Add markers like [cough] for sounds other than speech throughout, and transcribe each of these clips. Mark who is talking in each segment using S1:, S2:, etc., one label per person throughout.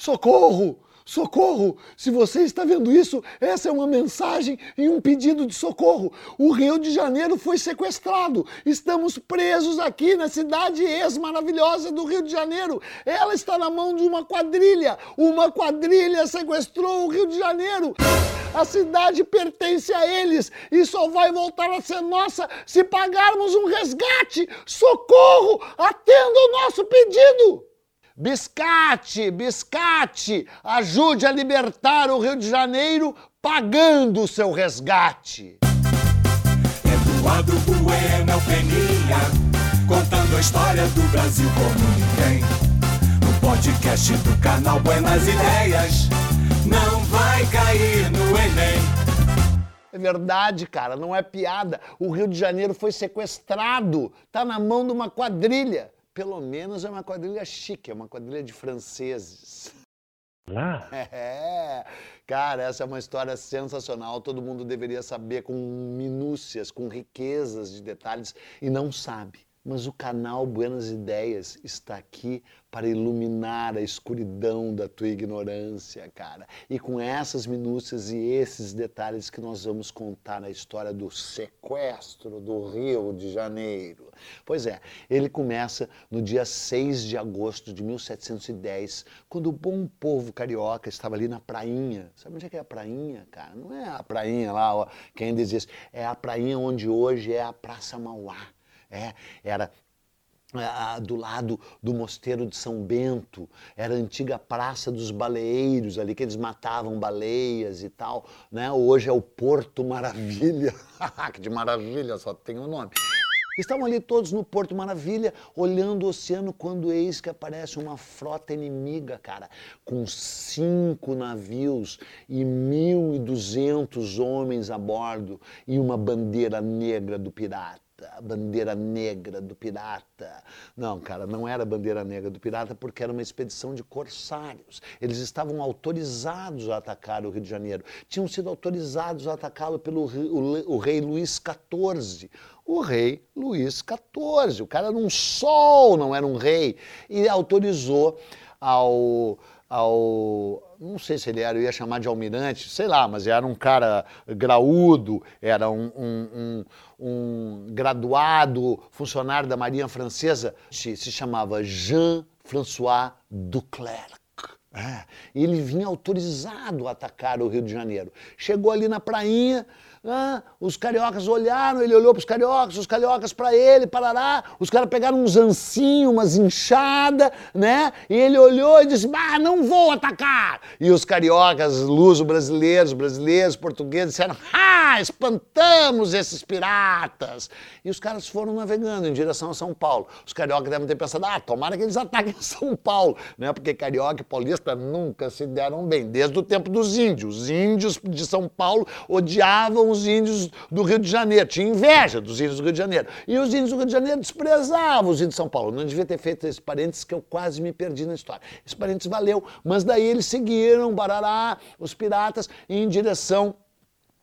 S1: Socorro! Socorro! Se você está vendo isso, essa é uma mensagem e um pedido de socorro. O Rio de Janeiro foi sequestrado. Estamos presos aqui na cidade ex-maravilhosa do Rio de Janeiro. Ela está na mão de uma quadrilha. Uma quadrilha sequestrou o Rio de Janeiro. A cidade pertence a eles e só vai voltar a ser nossa se pagarmos um resgate. Socorro! Atenda o nosso pedido! Biscate, biscate, ajude a libertar o Rio de Janeiro pagando o seu resgate.
S2: Eduardo Bueno é Peninha, contando a história do Brasil como ninguém. No podcast do canal Buenas Ideias, não vai cair no Enem.
S1: É verdade, cara, não é piada. O Rio de Janeiro foi sequestrado, tá na mão de uma quadrilha pelo menos é uma quadrilha chique, é uma quadrilha de franceses.
S3: Lá? [laughs]
S1: É, cara, essa é uma história sensacional. Todo mundo deveria saber com minúcias, com riquezas de detalhes e não sabe. Mas o canal Buenas Ideias está aqui para iluminar a escuridão da tua ignorância, cara. E com essas minúcias e esses detalhes que nós vamos contar a história do sequestro do Rio de Janeiro. Pois é, ele começa no dia 6 de agosto de 1710, quando o bom povo carioca estava ali na prainha. Sabe onde é que é a prainha, cara? Não é a prainha lá, ó, quem diz isso, é a prainha onde hoje é a Praça Mauá. É, era do lado do mosteiro de São Bento, era a antiga Praça dos Baleeiros, ali que eles matavam baleias e tal, né? Hoje é o Porto Maravilha, [laughs] que de maravilha só tem o um nome. Estavam ali todos no Porto Maravilha, olhando o oceano, quando eis que aparece uma frota inimiga, cara, com cinco navios e mil e duzentos homens a bordo e uma bandeira negra do pirata bandeira negra do pirata. Não, cara, não era bandeira negra do pirata porque era uma expedição de corsários. Eles estavam autorizados a atacar o Rio de Janeiro. Tinham sido autorizados a atacá-lo pelo o, o rei Luís XIV. O rei Luís XIV. O cara era um sol, não era um rei. E autorizou ao ao. Não sei se ele era, eu ia chamar de almirante, sei lá, mas era um cara graúdo, era um, um, um, um graduado funcionário da Marinha Francesa, se, se chamava Jean-François Duclerc. É, ele vinha autorizado a atacar o Rio de Janeiro. Chegou ali na prainha, ah, os cariocas olharam, ele olhou para os cariocas, os cariocas para ele, parará. Os caras pegaram uns ancinhos, umas inchadas, né? E ele olhou e disse: Ah, não vou atacar. E os cariocas, luso-brasileiros, brasileiros, portugueses, disseram: Ah, espantamos esses piratas. E os caras foram navegando em direção a São Paulo. Os cariocas devem ter pensado: Ah, tomara que eles ataquem [laughs] São Paulo, né? Porque carioca e paulista nunca se deram bem, desde o tempo dos índios. Os índios de São Paulo odiavam os índios do Rio de Janeiro, tinha inveja dos índios do Rio de Janeiro. E os índios do Rio de Janeiro desprezavam os índios de São Paulo. Não devia ter feito esse parênteses que eu quase me perdi na história. Esse parênteses valeu, mas daí eles seguiram, Barará, os piratas, em direção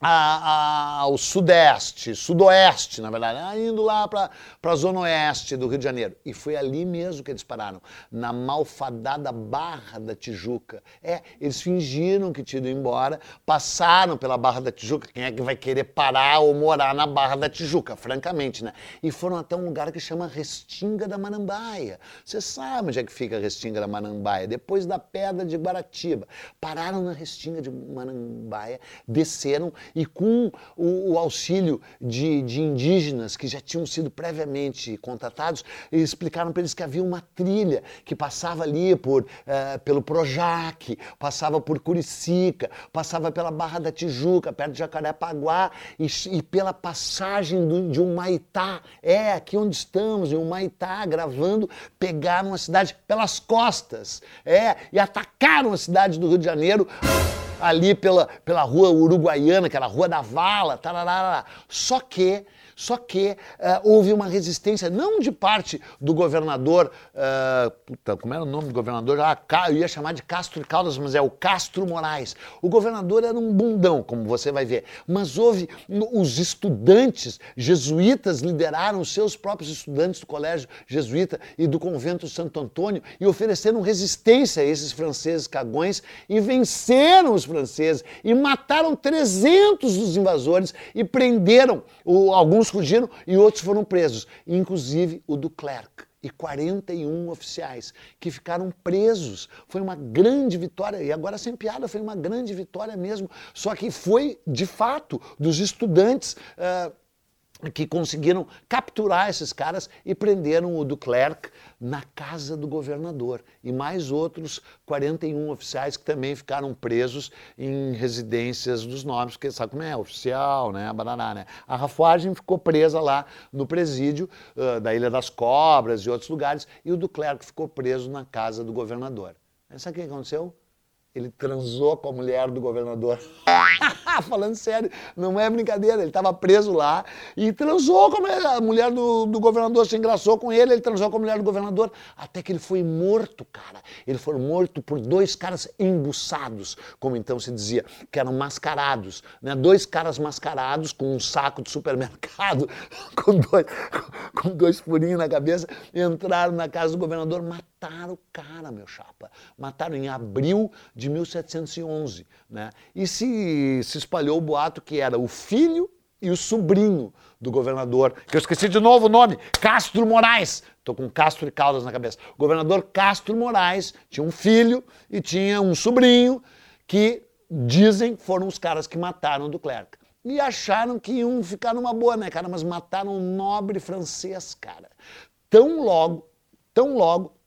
S1: a, a, ao sudeste, sudoeste, na verdade, ah, indo lá para a zona oeste do Rio de Janeiro. E foi ali mesmo que eles pararam, na malfadada Barra da Tijuca. É, eles fingiram que tinham ido embora, passaram pela Barra da Tijuca. Quem é que vai querer parar ou morar na Barra da Tijuca, francamente, né? E foram até um lugar que chama Restinga da Marambaia. Você sabe onde é que fica a Restinga da Marambaia? Depois da Pedra de Guaratiba. Pararam na Restinga de Marambaia, desceram e com o, o auxílio de, de, indígenas que já tinham sido previamente contratados, explicaram para eles que havia uma trilha que passava ali por, uh, pelo Projac, passava por Curicica, passava pela Barra da Tijuca, perto de Jacarepaguá, e, e pela passagem do, de Humaitá, é aqui onde estamos, em Humaitá, gravando, pegaram a cidade pelas costas, é, e atacaram a cidade do Rio de Janeiro ali pela, pela rua uruguaiana, que era a Rua da Vala, tararara. Só que Só que uh, houve uma resistência, não de parte do governador, uh, puta, como era o nome do governador? Ah, eu ia chamar de Castro Caldas, mas é o Castro Moraes. O governador era um bundão, como você vai ver. Mas houve os estudantes jesuítas lideraram os seus próprios estudantes do colégio jesuíta e do convento Santo Antônio e ofereceram resistência a esses franceses cagões e venceram os franceses e mataram 300 dos invasores e prenderam. O, alguns fugiram e outros foram presos, inclusive o do Clerc e 41 oficiais que ficaram presos. Foi uma grande vitória, e agora sem piada, foi uma grande vitória mesmo. Só que foi, de fato, dos estudantes. Uh, que conseguiram capturar esses caras e prenderam o Duclerc na casa do governador e mais outros 41 oficiais que também ficaram presos em residências dos nobres, porque sabe como é, oficial, né, bananá, né? A rafuagem ficou presa lá no presídio uh, da Ilha das Cobras e outros lugares e o Duclerc ficou preso na casa do governador. Sabe o que aconteceu? Ele transou com a mulher do governador. [laughs] Falando sério, não é brincadeira. Ele estava preso lá e transou com a mulher do, do, governador. Se engraçou com ele, ele transou com a mulher do governador. Até que ele foi morto, cara. Ele foi morto por dois caras embuçados, como então se dizia, que eram mascarados. Né? Dois caras mascarados com um saco de supermercado, [laughs] com dois, com dois furinhos na cabeça, entraram na casa do governador, mataram o cara, meu chapa. Mataram em abril de 1711. Né? E se, se espalhou o boato que era o filho e o sobrinho do governador, que eu esqueci de novo o nome, Castro Moraes. Estou com Castro e Caldas na cabeça. O governador Castro Moraes tinha um filho e tinha um sobrinho que dizem foram os caras que mataram do Clerc. E acharam que iam ficar numa boa, né, cara? Mas mataram um nobre francês, cara. Tão logo, tão logo,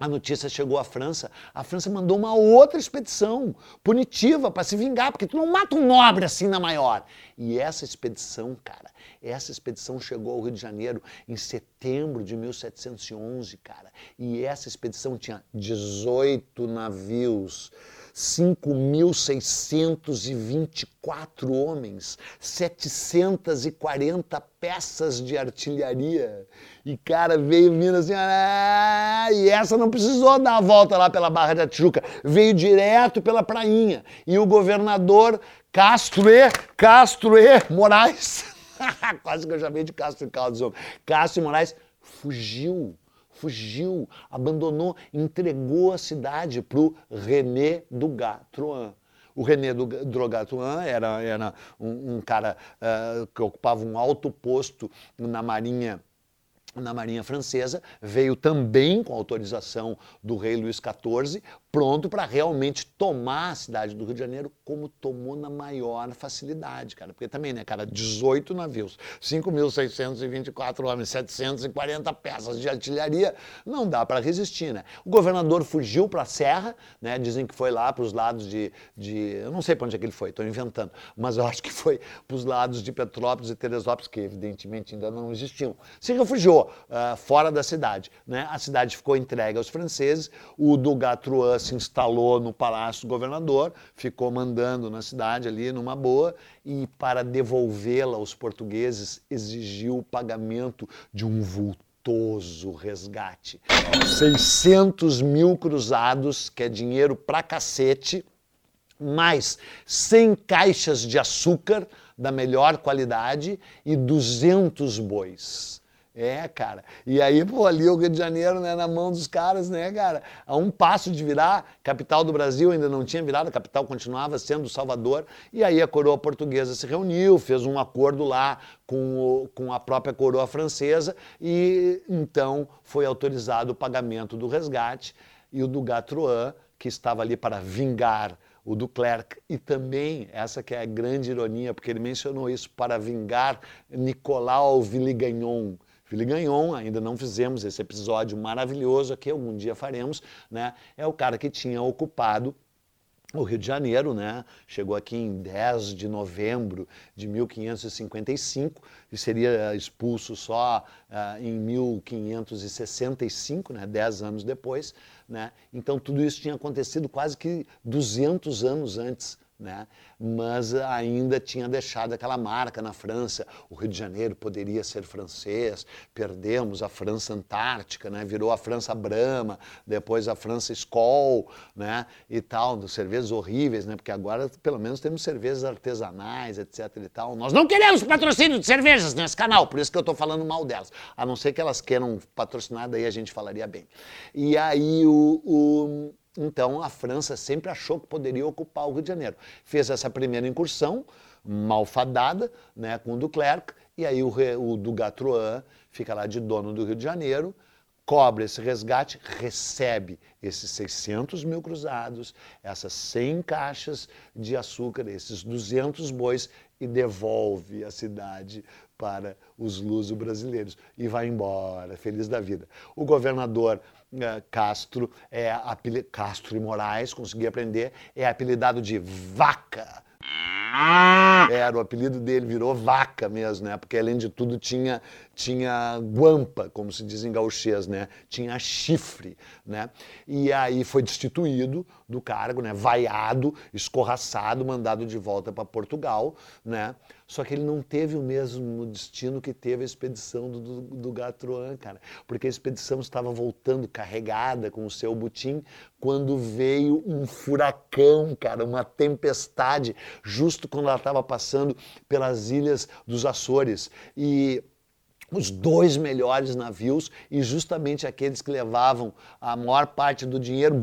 S1: a notícia chegou à França, a França mandou uma outra expedição punitiva para se vingar, porque tu não mata um nobre assim na maior. E essa expedição, cara, essa expedição chegou ao Rio de Janeiro em setembro de 1711, cara. E essa expedição tinha 18 navios. 5.624 homens, 740 peças de artilharia. E, cara, veio vindo assim, ah, e essa não precisou dar a volta lá pela Barra da Tijuca, veio direto pela prainha. E o governador Castro E, Castro E Moraes, [laughs] quase que eu chamei de Castro e Caldas, Castro e Moraes fugiu fugiu, abandonou, entregou a cidade para o René Dugatruan. O René Drogatuan era, era um, um cara uh, que ocupava um alto posto na Marinha na Marinha Francesa, veio também com autorização do rei Luís XIV, pronto para realmente tomar a cidade do Rio de Janeiro como tomou na maior facilidade, cara. Porque também, né, cara, 18 navios, 5.624 homens, 740 peças de artilharia, não dá para resistir, né? O governador fugiu para a serra, né? Dizem que foi lá para os lados de, de, eu não sei para onde é que ele foi, estou inventando, mas eu [laughs] acho que foi para os lados de Petrópolis e Teresópolis, que evidentemente ainda não existiam. Se refugiou uh, fora da cidade, né? A cidade ficou entregue aos franceses, o Dugatruan se instalou no Palácio do Governador, ficou mandando na cidade ali numa boa e para devolvê-la aos portugueses exigiu o pagamento de um vultoso resgate. 600 mil cruzados, que é dinheiro pra cacete, mais 100 caixas de açúcar da melhor qualidade e 200 bois. É, cara. E aí, pô, ali o Rio de Janeiro, né, na mão dos caras, né, cara? A um passo de virar, capital do Brasil ainda não tinha virado, a capital continuava sendo Salvador. E aí a coroa portuguesa se reuniu, fez um acordo lá com, o, com a própria coroa francesa e então foi autorizado o pagamento do resgate. E o Dugat-Truan, que estava ali para vingar o Duclerc, e também, essa que é a grande ironia, porque ele mencionou isso, para vingar Nicolau Villegagnon, Gagnon, ainda não fizemos esse episódio maravilhoso aqui, algum dia faremos, né? É o cara que tinha ocupado o Rio de Janeiro, né? Chegou aqui em 10 de novembro de 1555 e seria expulso só uh, em 1565, né? 10 anos depois, né? Então tudo isso tinha acontecido quase que 200 anos antes né? mas ainda tinha deixado aquela marca na França. O Rio de Janeiro poderia ser francês, perdemos a França Antártica, né? virou a França Brahma, depois a França Skoll, né? e tal, cervejas horríveis, né? porque agora pelo menos temos cervejas artesanais, etc e tal. Nós não queremos patrocínio de cervejas nesse canal, por isso que eu estou falando mal delas, a não ser que elas queiram patrocinar, daí a gente falaria bem. E aí o, o então a França sempre achou que poderia ocupar o Rio de Janeiro. Fez essa primeira incursão, malfadada, né, com o Duclerc, e aí o, o Dugatrouin fica lá de dono do Rio de Janeiro, cobra esse resgate, recebe esses 600 mil cruzados, essas 100 caixas de açúcar, esses 200 bois e devolve a cidade para os luso-brasileiros e vai embora, feliz da vida. O governador eh, Castro, é Castro e Moraes, consegui aprender, é apelidado de Vaca era o apelido dele, virou vaca mesmo, né? Porque além de tudo tinha tinha guampa, como se diz em gauchês, né? Tinha chifre, né? E aí foi destituído do cargo, né? Vaiado, escorraçado, mandado de volta para Portugal, né? Só que ele não teve o mesmo destino que teve a expedição do, do, do Gatruan, cara. Porque a expedição estava voltando carregada com o seu butim quando veio um furacão, cara, uma tempestade, justo quando ela estava passando pelas ilhas dos Açores. E os dois melhores navios e justamente aqueles que levavam a maior parte do dinheiro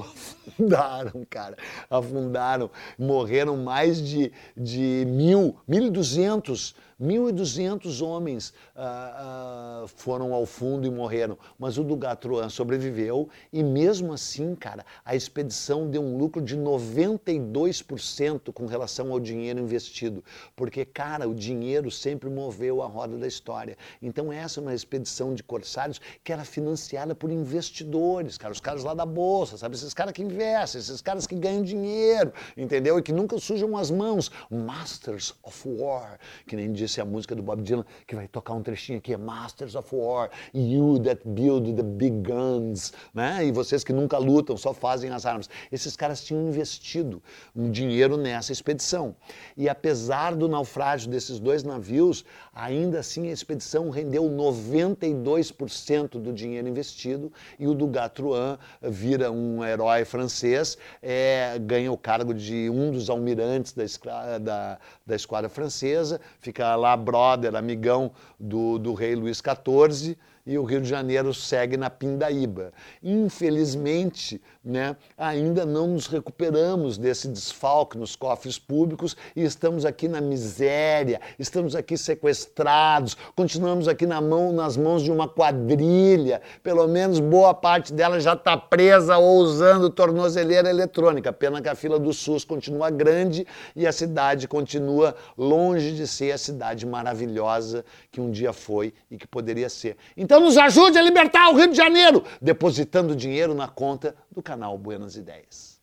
S1: afundaram, cara, afundaram, morreram mais de, de mil, mil e duzentos 1.200 homens ah, ah, foram ao fundo e morreram, mas o do Gatruan sobreviveu e mesmo assim, cara, a expedição deu um lucro de 92% com relação ao dinheiro investido, porque, cara, o dinheiro sempre moveu a roda da história. Então essa é uma expedição de corsários que era financiada por investidores, cara, os caras lá da bolsa, sabe, esses caras que investem, esses caras que ganham dinheiro, entendeu? E que nunca sujam as mãos, masters of war, que nem disse a música do Bob Dylan, que vai tocar um trechinho aqui, é Masters of War, You That Build the Big Guns, né? E vocês que nunca lutam, só fazem as armas. Esses caras tinham investido um dinheiro nessa expedição. E apesar do naufrágio desses dois navios, ainda assim a expedição rendeu 92% do dinheiro investido e o do Gatruan vira um herói francês, é, ganha o cargo de um dos almirantes da, da, da esquadra francesa, fica lá brother, amigão do, do rei Luís XIV, e o Rio de Janeiro segue na pindaíba. Infelizmente, né, ainda não nos recuperamos desse desfalque nos cofres públicos e estamos aqui na miséria, estamos aqui sequestrados, continuamos aqui na mão, nas mãos de uma quadrilha, pelo menos boa parte dela já está presa ou usando tornozeleira eletrônica. Pena que a fila do SUS continua grande e a cidade continua longe de ser a cidade maravilhosa que um dia foi e que poderia ser. Então, nos ajude a libertar o Rio de Janeiro, depositando dinheiro na conta do canal Buenas Ideias.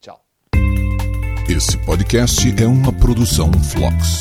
S1: Tchau.
S2: Esse podcast é uma produção Flux.